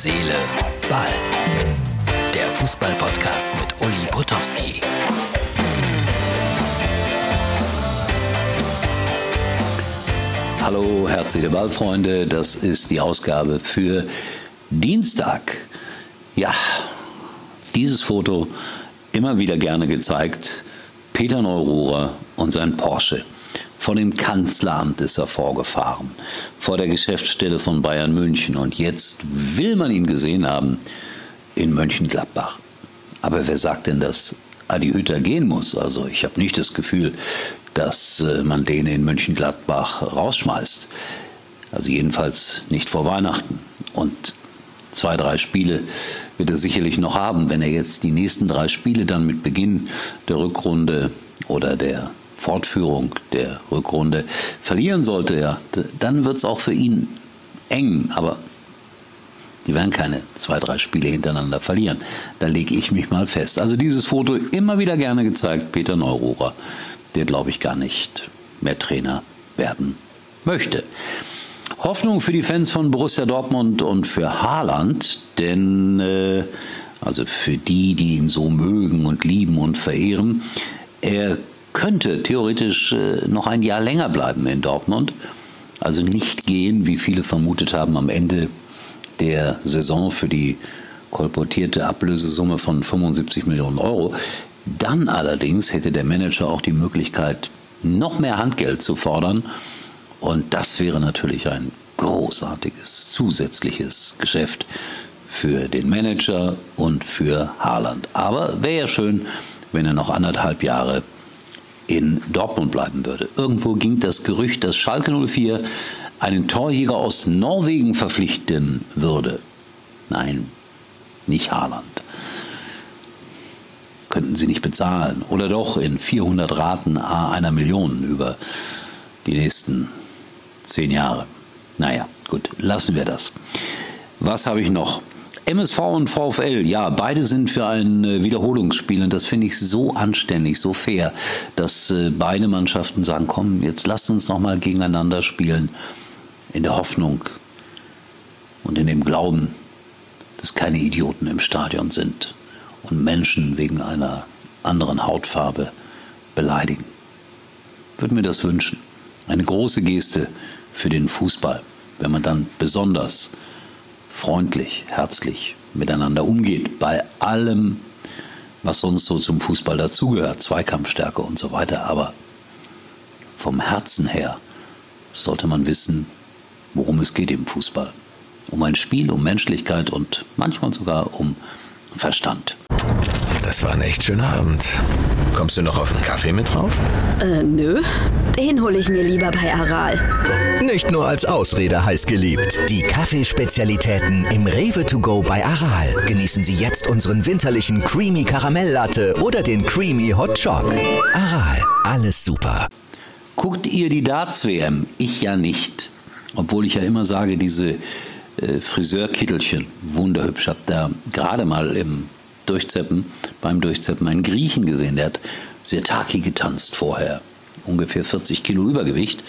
Seele, Ball. Der Fußball-Podcast mit Uli Potowski. Hallo, herzliche Ballfreunde. Das ist die Ausgabe für Dienstag. Ja, dieses Foto immer wieder gerne gezeigt. Peter Neururer und sein Porsche. Von dem Kanzleramt ist er vorgefahren, vor der Geschäftsstelle von Bayern München. Und jetzt will man ihn gesehen haben in Mönchengladbach. Aber wer sagt denn, dass Adi Hütter gehen muss? Also ich habe nicht das Gefühl, dass äh, man den in Mönchengladbach rausschmeißt. Also jedenfalls nicht vor Weihnachten. Und zwei, drei Spiele wird er sicherlich noch haben. Wenn er jetzt die nächsten drei Spiele dann mit Beginn der Rückrunde oder der Fortführung der Rückrunde verlieren sollte, ja, dann wird es auch für ihn eng. Aber die werden keine zwei, drei Spiele hintereinander verlieren. Da lege ich mich mal fest. Also dieses Foto immer wieder gerne gezeigt, Peter Neururer, der glaube ich gar nicht mehr Trainer werden möchte. Hoffnung für die Fans von Borussia Dortmund und für Haaland, denn äh, also für die, die ihn so mögen und lieben und verehren, er könnte theoretisch äh, noch ein Jahr länger bleiben in Dortmund. Also nicht gehen, wie viele vermutet haben, am Ende der Saison für die kolportierte Ablösesumme von 75 Millionen Euro. Dann allerdings hätte der Manager auch die Möglichkeit, noch mehr Handgeld zu fordern. Und das wäre natürlich ein großartiges zusätzliches Geschäft für den Manager und für Haaland. Aber wäre ja schön, wenn er noch anderthalb Jahre in Dortmund bleiben würde. Irgendwo ging das Gerücht, dass Schalke 04 einen Torjäger aus Norwegen verpflichten würde. Nein, nicht Haaland. Könnten sie nicht bezahlen. Oder doch in 400 Raten a einer Million über die nächsten zehn Jahre. Naja, gut, lassen wir das. Was habe ich noch? MSV und VfL, ja, beide sind für ein äh, Wiederholungsspiel und das finde ich so anständig, so fair, dass äh, beide Mannschaften sagen, komm, jetzt lasst uns noch mal gegeneinander spielen, in der Hoffnung und in dem Glauben, dass keine Idioten im Stadion sind und Menschen wegen einer anderen Hautfarbe beleidigen. Würde mir das wünschen. Eine große Geste für den Fußball, wenn man dann besonders freundlich, herzlich miteinander umgeht, bei allem, was sonst so zum Fußball dazugehört, Zweikampfstärke und so weiter. Aber vom Herzen her sollte man wissen, worum es geht im Fußball. Um ein Spiel, um Menschlichkeit und manchmal sogar um Verstand. Das war ein echt schöner Abend. Kommst du noch auf einen Kaffee mit drauf? Äh, nö. Den hole ich mir lieber bei Aral. Nicht nur als Ausrede heiß geliebt. Die Kaffeespezialitäten im Rewe to go bei Aral. Genießen Sie jetzt unseren winterlichen Creamy Karamelllatte oder den Creamy Hot Choc. Aral, alles super. Guckt ihr die Darts-WM? Ich ja nicht. Obwohl ich ja immer sage, diese äh, Friseurkittelchen, wunderhübsch. Hab da gerade mal im Durchzeppen, beim Durchzeppen einen Griechen gesehen, der hat Sirtaki getanzt vorher, ungefähr 40 Kilo Übergewicht.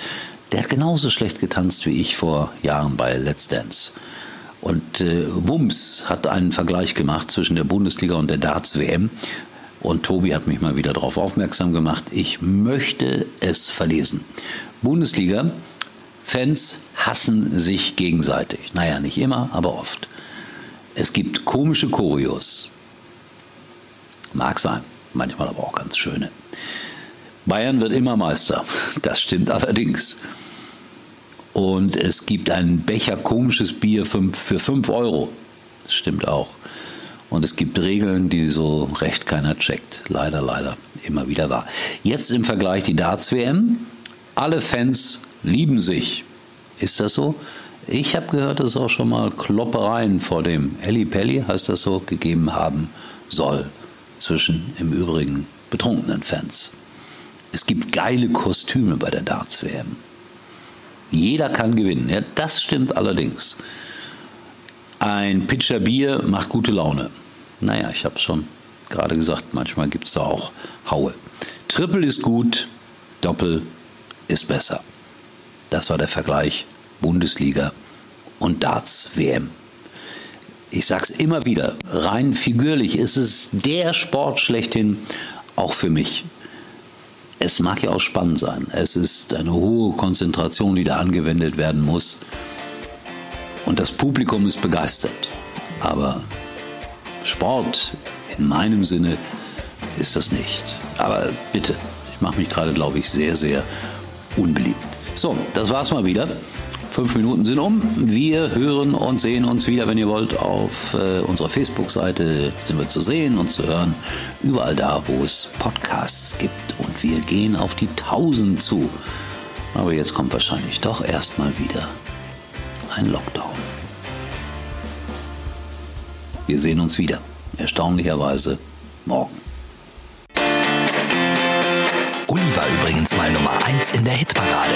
Der hat genauso schlecht getanzt wie ich vor Jahren bei Let's Dance. Und äh, Wums hat einen Vergleich gemacht zwischen der Bundesliga und der Darts-WM. Und Tobi hat mich mal wieder darauf aufmerksam gemacht. Ich möchte es verlesen. Bundesliga, Fans hassen sich gegenseitig. Naja, nicht immer, aber oft. Es gibt komische Choreos. Mag sein, manchmal aber auch ganz schöne. Bayern wird immer Meister, das stimmt allerdings. Und es gibt einen Becher komisches Bier für 5 Euro, das stimmt auch. Und es gibt Regeln, die so recht keiner checkt. Leider, leider, immer wieder wahr. Jetzt im Vergleich die Darts-WM. Alle Fans lieben sich. Ist das so? Ich habe gehört, dass es auch schon mal Kloppereien vor dem Elli Pelli, heißt das so, gegeben haben soll zwischen im Übrigen betrunkenen Fans. Es gibt geile Kostüme bei der Darts-WM. Jeder kann gewinnen. Ja, das stimmt allerdings. Ein Pitcher Bier macht gute Laune. Naja, ich habe schon gerade gesagt, manchmal gibt es da auch Haue. Triple ist gut, Doppel ist besser. Das war der Vergleich Bundesliga und Darts WM. Ich sag's immer wieder, rein figürlich ist es der Sport schlechthin, auch für mich. Es mag ja auch spannend sein. Es ist eine hohe Konzentration, die da angewendet werden muss. Und das Publikum ist begeistert. Aber Sport in meinem Sinne ist das nicht. Aber bitte, ich mache mich gerade, glaube ich, sehr, sehr unbeliebt. So, das war's mal wieder. Fünf Minuten sind um. Wir hören und sehen uns wieder, wenn ihr wollt, auf äh, unserer Facebook-Seite sind wir zu sehen und zu hören. Überall da, wo es Podcasts gibt. Und wir gehen auf die 1000 zu. Aber jetzt kommt wahrscheinlich doch erstmal wieder ein Lockdown. Wir sehen uns wieder. Erstaunlicherweise morgen. Uli war übrigens mal Nummer 1 in der Hitparade.